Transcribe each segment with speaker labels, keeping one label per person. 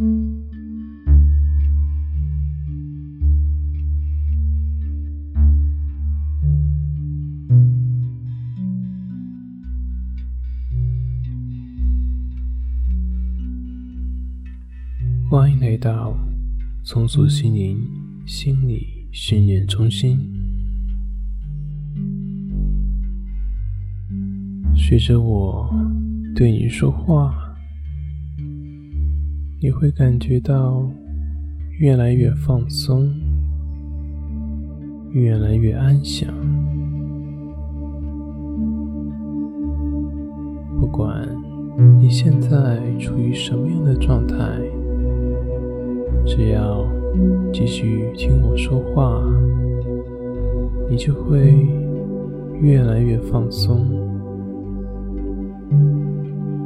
Speaker 1: 欢迎来到松鼠心灵心理训练中心。随着我对你说话，你会感觉到越来越放松，越来越安详。不管你现在处于什么样的状态。只要继续听我说话，你就会越来越放松，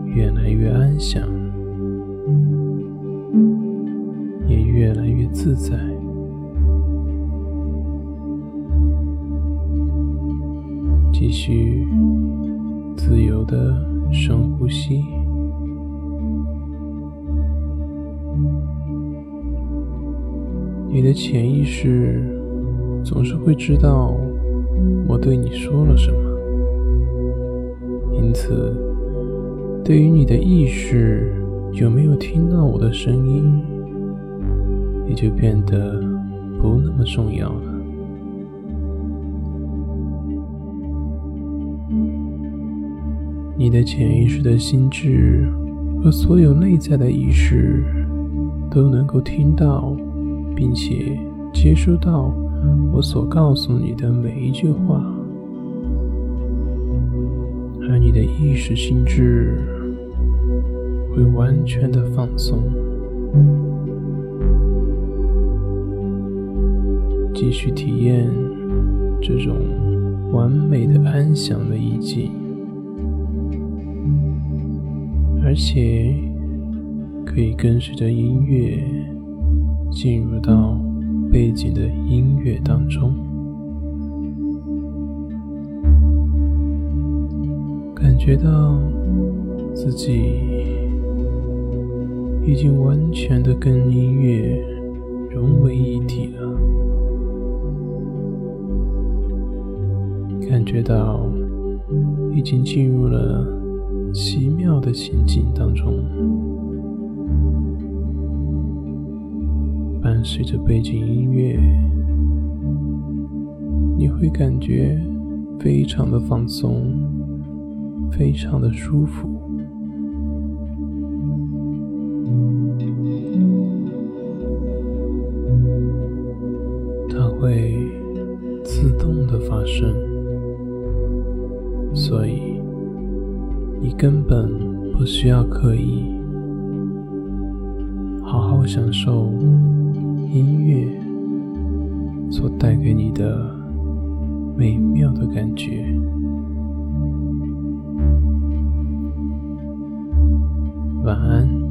Speaker 1: 越来越安详，越来越自在。继续自由的深呼吸。你的潜意识总是会知道我对你说了什么，因此，对于你的意识有没有听到我的声音，也就变得不那么重要了。你的潜意识的心智和所有内在的意识都能够听到。并且接收到我所告诉你的每一句话，而你的意识心智会完全的放松，继续体验这种完美的安详的意境，而且可以跟随着音乐。进入到背景的音乐当中，感觉到自己已经完全的跟音乐融为一体了，感觉到已经进入了奇妙的情景当中。伴随着背景音乐，你会感觉非常的放松，非常的舒服。所以你根本不需要刻意，好好享受。音乐所带给你的美妙的感觉。晚安。